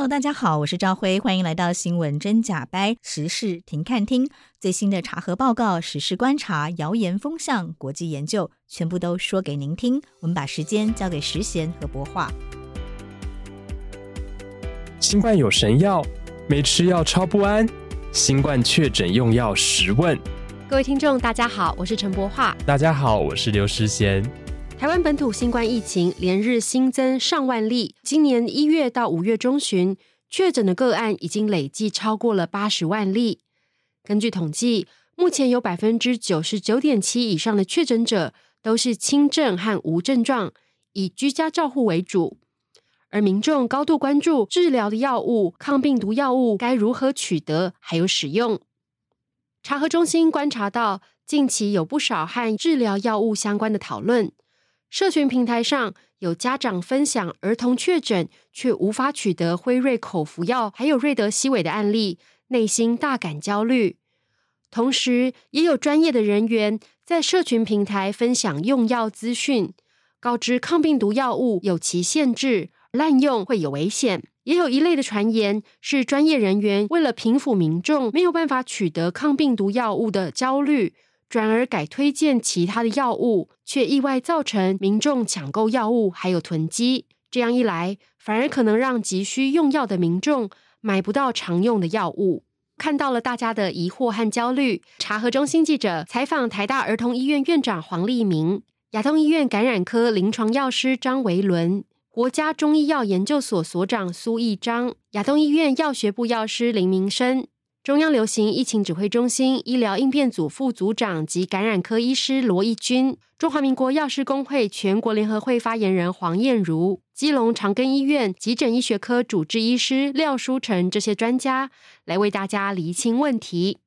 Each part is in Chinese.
Hello，大家好，我是赵辉，欢迎来到新闻真假掰时事停看听，最新的查核报告、时事观察、谣言风向、国际研究，全部都说给您听。我们把时间交给时贤和博化。新冠有神药，没吃药超不安。新冠确诊用药十问。各位听众，大家好，我是陈博化。大家好，我是刘时贤。台湾本土新冠疫情连日新增上万例，今年一月到五月中旬，确诊的个案已经累计超过了八十万例。根据统计，目前有百分之九十九点七以上的确诊者都是轻症和无症状，以居家照护为主。而民众高度关注治疗的药物，抗病毒药物该如何取得，还有使用。查核中心观察到，近期有不少和治疗药物相关的讨论。社群平台上有家长分享儿童确诊却无法取得辉瑞口服药，还有瑞德西韦的案例，内心大感焦虑。同时，也有专业的人员在社群平台分享用药资讯，告知抗病毒药物有其限制，滥用会有危险。也有一类的传言是专业人员为了平抚民众没有办法取得抗病毒药物的焦虑。转而改推荐其他的药物，却意外造成民众抢购药物还有囤积。这样一来，反而可能让急需用药的民众买不到常用的药物。看到了大家的疑惑和焦虑，查核中心记者采访台大儿童医院院长黄立明、亚东医院感染科临床药师张维伦、国家中医药研究所所长苏义章、亚东医院药学部药师林明生。中央流行疫情指挥中心医疗应变组副组长及感染科医师罗义军，中华民国药师公会全国联合会发言人黄燕如，基隆长庚医院急诊医学科主治医师廖书成，这些专家来为大家厘清问题。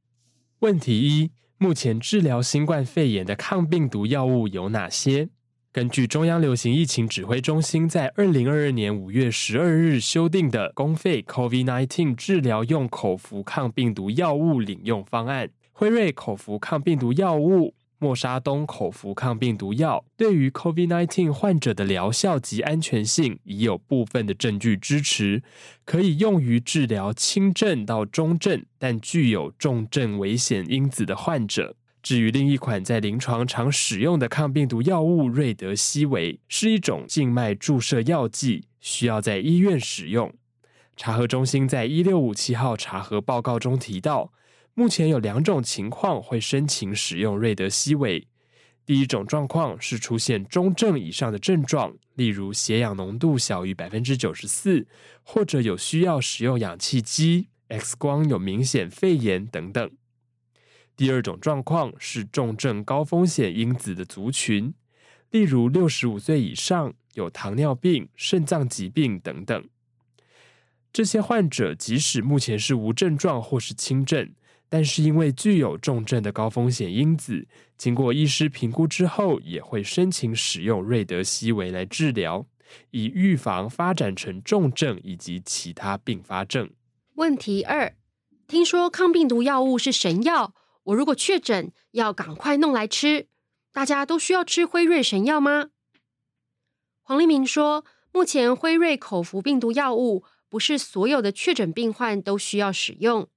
问题一：目前治疗新冠肺炎的抗病毒药物有哪些？根据中央流行疫情指挥中心在二零二二年五月十二日修订的公费 COVID-19 治疗用口服抗病毒药物领用方案，辉瑞口服抗病毒药物、莫沙东口服抗病毒药对于 COVID-19 患者的疗效及安全性已有部分的证据支持，可以用于治疗轻症到中症但具有重症危险因子的患者。至于另一款在临床常使用的抗病毒药物瑞德西韦，是一种静脉注射药剂，需要在医院使用。查核中心在一六五七号查核报告中提到，目前有两种情况会申请使用瑞德西韦。第一种状况是出现中症以上的症状，例如血氧浓度小于百分之九十四，或者有需要使用氧气机、X 光有明显肺炎等等。第二种状况是重症高风险因子的族群，例如六十五岁以上、有糖尿病、肾脏疾病等等。这些患者即使目前是无症状或是轻症，但是因为具有重症的高风险因子，经过医师评估之后，也会申请使用瑞德西韦来治疗，以预防发展成重症以及其他并发症。问题二。听说抗病毒药物是神药，我如果确诊，要赶快弄来吃。大家都需要吃辉瑞神药吗？黄立明说，目前辉瑞口服病毒药物不是所有的确诊病患都需要使用，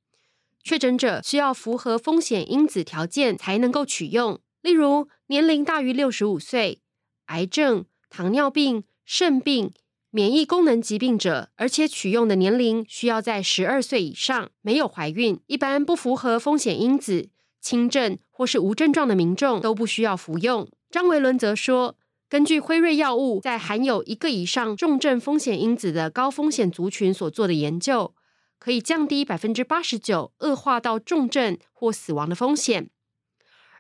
确诊者需要符合风险因子条件才能够取用，例如年龄大于六十五岁、癌症、糖尿病、肾病、免疫功能疾病者，而且取用的年龄需要在十二岁以上，没有怀孕，一般不符合风险因子、轻症或是无症状的民众都不需要服用。张维伦则说，根据辉瑞药物在含有一个以上重症风险因子的高风险族群所做的研究，可以降低百分之八十九恶化到重症或死亡的风险。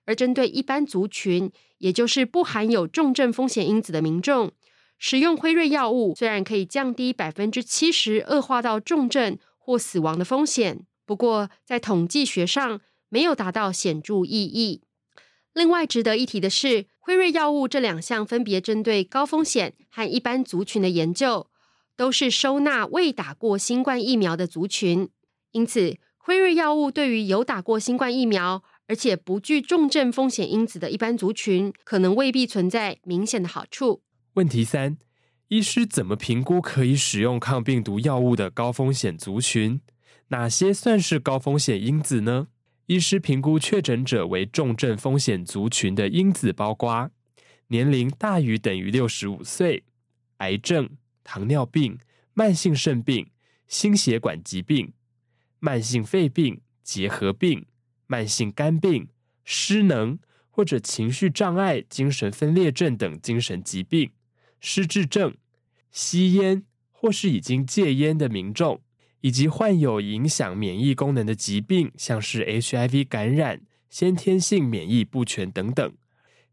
而针对一般族群，也就是不含有重症风险因子的民众，使用辉瑞药物虽然可以降低百分之七十恶化到重症或死亡的风险，不过在统计学上没有达到显著意义。另外值得一提的是，辉瑞药物这两项分别针对高风险和一般族群的研究，都是收纳未打过新冠疫苗的族群。因此，辉瑞药物对于有打过新冠疫苗而且不具重症风险因子的一般族群，可能未必存在明显的好处。问题三：医师怎么评估可以使用抗病毒药物的高风险族群？哪些算是高风险因子呢？医师评估确诊者为重症风险族群的因子包括年龄大于等于六十五岁、癌症、糖尿病、慢性肾病、心血管疾病、慢性肺病、结核病、慢性肝病、失能或者情绪障碍、精神分裂症等精神疾病、失智症、吸烟或是已经戒烟的民众。以及患有影响免疫功能的疾病，像是 HIV 感染、先天性免疫不全等等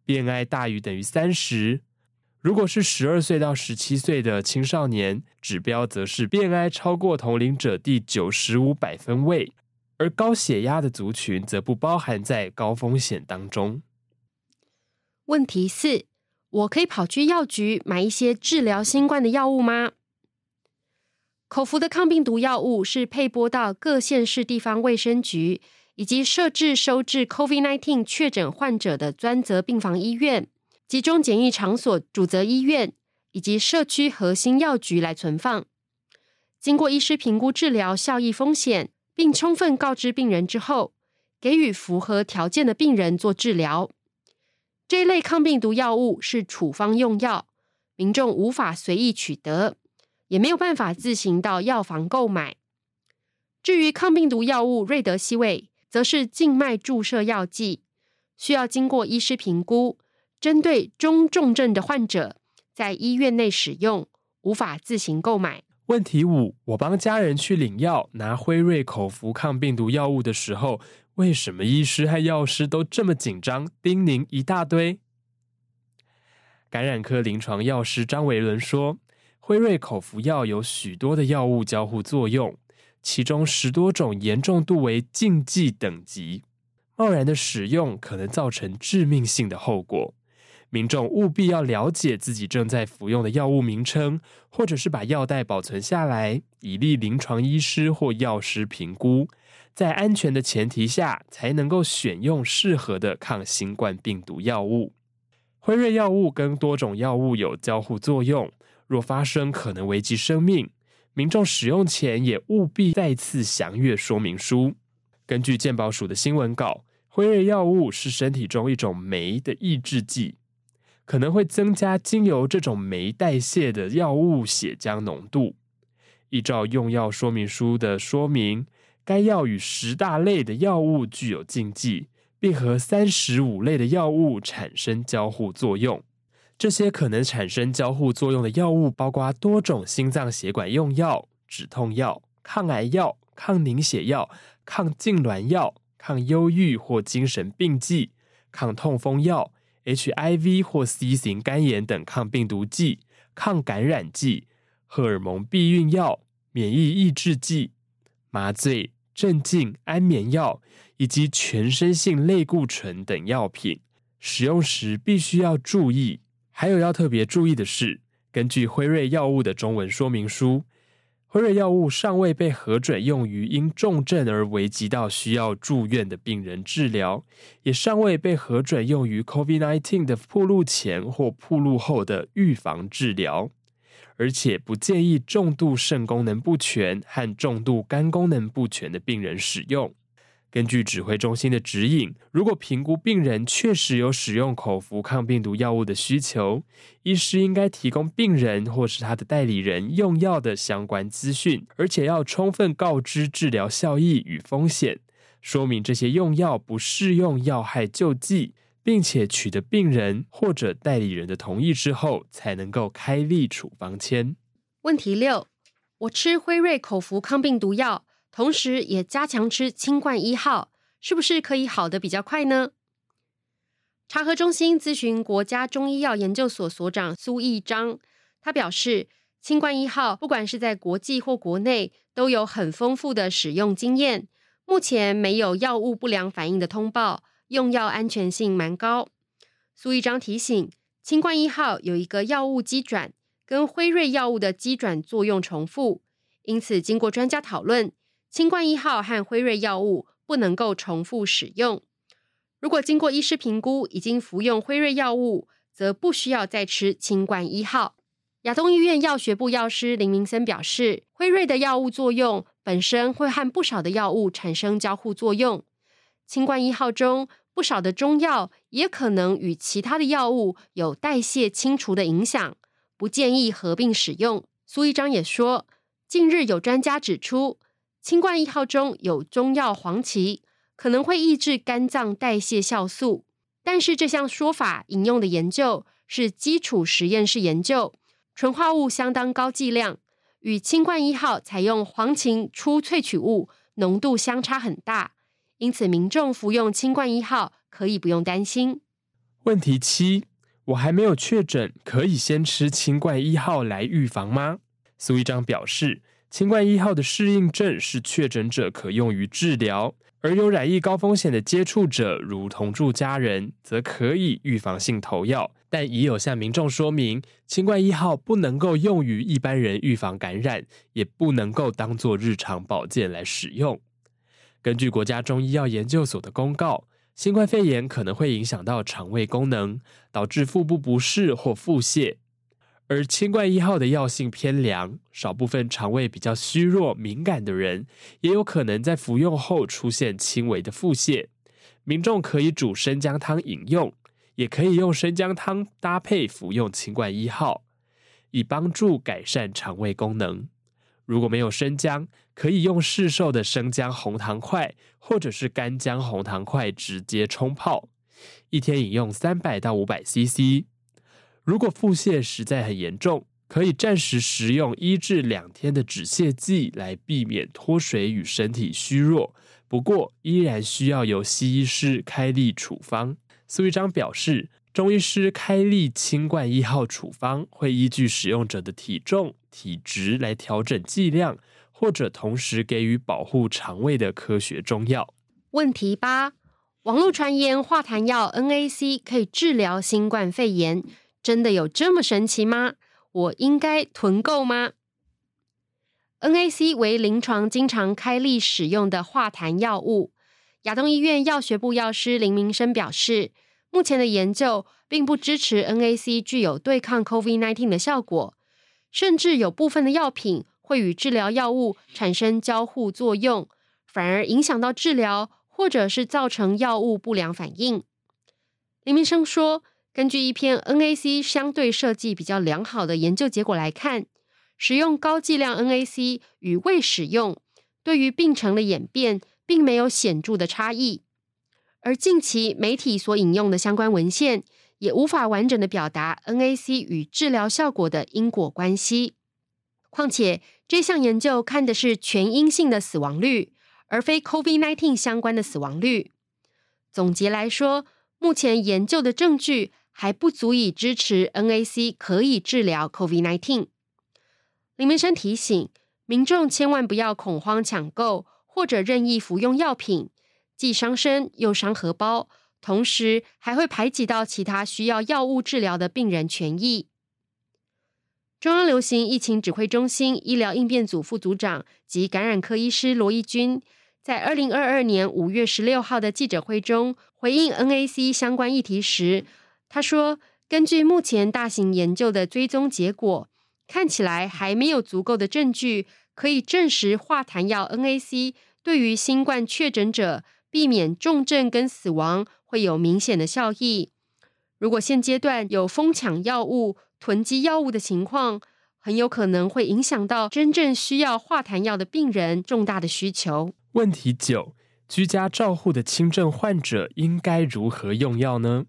，BMI 大于等于三十。如果是十二岁到十七岁的青少年，指标则是 BMI 超过同龄者第九十五百分位，而高血压的族群则不包含在高风险当中。问题四：我可以跑去药局买一些治疗新冠的药物吗？口服的抗病毒药物是配拨到各县市地方卫生局以及设置收治 COVID-19 确诊患者的专责病房医院、集中检疫场所主责医院以及社区核心药局来存放。经过医师评估治疗效益风险，并充分告知病人之后，给予符合条件的病人做治疗。这一类抗病毒药物是处方用药，民众无法随意取得。也没有办法自行到药房购买。至于抗病毒药物瑞德西韦，则是静脉注射药剂，需要经过医师评估，针对中重症的患者，在医院内使用，无法自行购买。问题五：我帮家人去领药，拿辉瑞口服抗病毒药物的时候，为什么医师和药师都这么紧张，叮咛一大堆？感染科临床药师张维伦说。辉瑞口服药有许多的药物交互作用，其中十多种严重度为禁忌等级，贸然的使用可能造成致命性的后果。民众务必要了解自己正在服用的药物名称，或者是把药袋保存下来，以利临床医师或药师评估，在安全的前提下，才能够选用适合的抗新冠病毒药物。辉瑞药物跟多种药物有交互作用。若发生可能危及生命，民众使用前也务必再次详阅说明书。根据健保署的新闻稿，辉瑞药物是身体中一种酶的抑制剂，可能会增加经由这种酶代谢的药物血浆浓度。依照用药说明书的说明，该药与十大类的药物具有禁忌，并和三十五类的药物产生交互作用。这些可能产生交互作用的药物包括多种心脏血管用药、止痛药、抗癌药、抗凝血药、抗痉挛药、抗忧郁或精神病剂、抗痛风药、HIV 或 C 型肝炎等抗病毒剂、抗感染剂、荷尔蒙避孕药、免疫抑制剂、麻醉、镇静、安眠药以及全身性类固醇等药品。使用时必须要注意。还有要特别注意的是，根据辉瑞药物的中文说明书，辉瑞药物尚未被核准用于因重症而危及到需要住院的病人治疗，也尚未被核准用于 COVID-19 的铺路前或铺路后的预防治疗，而且不建议重度肾功能不全和重度肝功能不全的病人使用。根据指挥中心的指引，如果评估病人确实有使用口服抗病毒药物的需求，医师应该提供病人或是他的代理人用药的相关资讯，而且要充分告知治疗效益与风险，说明这些用药不适用药害救济，并且取得病人或者代理人的同意之后，才能够开立处方签。问题六：我吃辉瑞口服抗病毒药。同时也加强吃清冠一号，是不是可以好得比较快呢？查核中心咨询国家中医药研究所所长苏义章，他表示，清冠一号不管是在国际或国内都有很丰富的使用经验，目前没有药物不良反应的通报，用药安全性蛮高。苏义章提醒，清冠一号有一个药物机转，跟辉瑞药物的机转作用重复，因此经过专家讨论。清冠一号和辉瑞药物不能够重复使用。如果经过医师评估，已经服用辉瑞药物，则不需要再吃清冠一号。亚东医院药学部药师林明森表示，辉瑞的药物作用本身会和不少的药物产生交互作用。清冠一号中不少的中药也可能与其他的药物有代谢清除的影响，不建议合并使用。苏一章也说，近日有专家指出。清冠一号中有中药黄芪，可能会抑制肝脏代谢酵素。但是这项说法引用的研究是基础实验室研究，纯化物相当高剂量，与清冠一号采用黄芪初萃取物浓度相差很大，因此民众服用清冠一号可以不用担心。问题七：我还没有确诊，可以先吃清冠一号来预防吗？苏一章表示。新冠一号的适应症是确诊者可用于治疗，而有染疫高风险的接触者，如同住家人，则可以预防性投药。但已有向民众说明，新冠一号不能够用于一般人预防感染，也不能够当做日常保健来使用。根据国家中医药研究所的公告，新冠肺炎可能会影响到肠胃功能，导致腹部不适或腹泻。而清冠一号的药性偏凉，少部分肠胃比较虚弱、敏感的人，也有可能在服用后出现轻微的腹泻。民众可以煮生姜汤饮用，也可以用生姜汤搭配服用清冠一号，以帮助改善肠胃功能。如果没有生姜，可以用市售的生姜红糖块，或者是干姜红糖块直接冲泡，一天饮用三百到五百 CC。如果腹泻实在很严重，可以暂时食用一至两天的止泻剂来避免脱水与身体虚弱。不过，依然需要由西医师开立处方。苏一章表示，中医师开立清冠一号处方会依据使用者的体重、体质来调整剂量，或者同时给予保护肠胃的科学中药。问题八：网络传言化痰药 NAC 可以治疗新冠肺炎。真的有这么神奇吗？我应该囤购吗？NAC 为临床经常开立使用的化痰药物。亚东医院药学部药师林明生表示，目前的研究并不支持 NAC 具有对抗 COVID-19 的效果，甚至有部分的药品会与治疗药物产生交互作用，反而影响到治疗，或者是造成药物不良反应。林明生说。根据一篇 NAC 相对设计比较良好的研究结果来看，使用高剂量 NAC 与未使用，对于病程的演变并没有显著的差异。而近期媒体所引用的相关文献，也无法完整的表达 NAC 与治疗效果的因果关系。况且这项研究看的是全阴性的死亡率，而非 COVID-19 相关的死亡率。总结来说，目前研究的证据。还不足以支持 NAC 可以治疗 COVID-19。林明生提醒民众千万不要恐慌抢购或者任意服用药品，既伤身又伤荷包，同时还会排挤到其他需要药物治疗的病人权益。中央流行疫情指挥中心医疗应变组副组长及感染科医师罗一钧，在二零二二年五月十六号的记者会中回应 NAC 相关议题时，他说：“根据目前大型研究的追踪结果，看起来还没有足够的证据可以证实化痰药 NAC 对于新冠确诊者避免重症跟死亡会有明显的效益。如果现阶段有疯抢药物、囤积药物的情况，很有可能会影响到真正需要化痰药的病人重大的需求。”问题九：居家照护的轻症患者应该如何用药呢？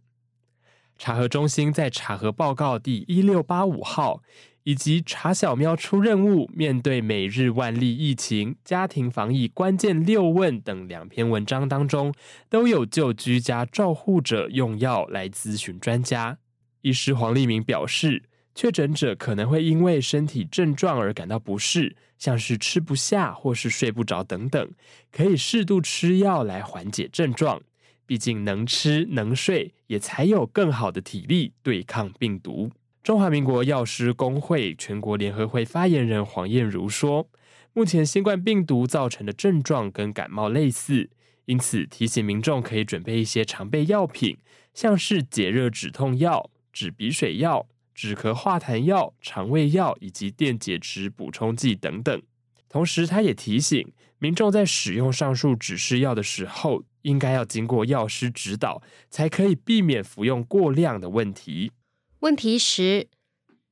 查核中心在查核报告第一六八五号以及查小喵出任务，面对每日万例疫情、家庭防疫关键六问等两篇文章当中，都有就居家照护者用药来咨询专家。医师黄立明表示，确诊者可能会因为身体症状而感到不适，像是吃不下或是睡不着等等，可以适度吃药来缓解症状。毕竟能吃能睡，也才有更好的体力对抗病毒。中华民国药师公会全国联合会发言人黄燕如说：“目前新冠病毒造成的症状跟感冒类似，因此提醒民众可以准备一些常备药品，像是解热止痛药、止鼻水药、止咳化痰药、肠胃药以及电解质补充剂等等。”同时，他也提醒民众在使用上述指示药的时候，应该要经过药师指导，才可以避免服用过量的问题。问题十：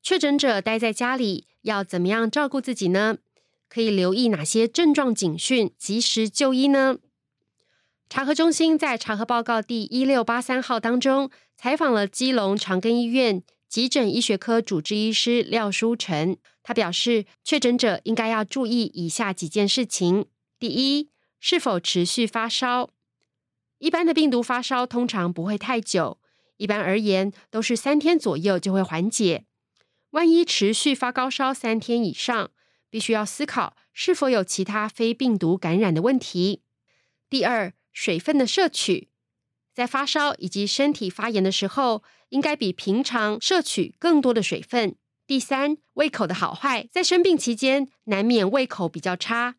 确诊者待在家里要怎么样照顾自己呢？可以留意哪些症状警讯，及时就医呢？查核中心在查核报告第一六八三号当中，采访了基隆长庚医院急诊医学科主治医师廖书成，他表示，确诊者应该要注意以下几件事情：第一，是否持续发烧。一般的病毒发烧通常不会太久，一般而言都是三天左右就会缓解。万一持续发高烧三天以上，必须要思考是否有其他非病毒感染的问题。第二，水分的摄取，在发烧以及身体发炎的时候，应该比平常摄取更多的水分。第三，胃口的好坏，在生病期间难免胃口比较差。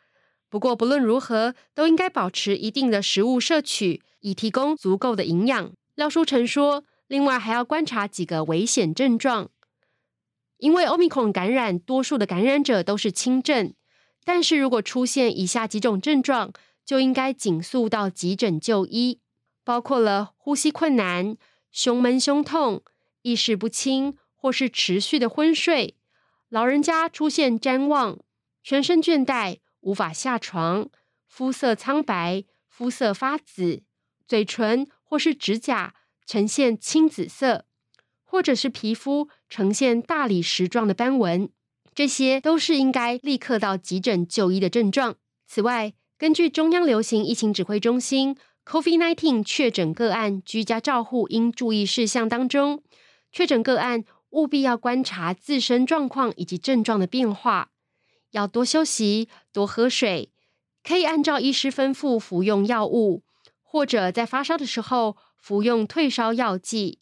不过，不论如何，都应该保持一定的食物摄取，以提供足够的营养。廖书成说，另外还要观察几个危险症状，因为欧米孔感染，多数的感染者都是轻症，但是如果出现以下几种症状，就应该尽速到急诊就医，包括了呼吸困难、胸闷、胸痛、意识不清或是持续的昏睡，老人家出现譫妄、全身倦怠。无法下床，肤色苍白，肤色发紫，嘴唇或是指甲呈现青紫色，或者是皮肤呈现大理石状的斑纹，这些都是应该立刻到急诊就医的症状。此外，根据中央流行疫情指挥中心 COVID-19 确诊个案居家照护应注意事项当中，确诊个案务必要观察自身状况以及症状的变化。要多休息，多喝水，可以按照医师吩咐服用药物，或者在发烧的时候服用退烧药剂。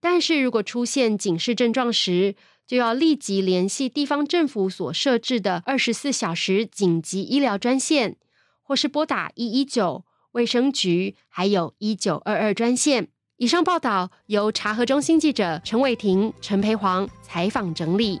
但是如果出现警示症状时，就要立即联系地方政府所设置的二十四小时紧急医疗专线，或是拨打一一九卫生局，还有一九二二专线。以上报道由查核中心记者陈伟霆、陈培煌采访整理。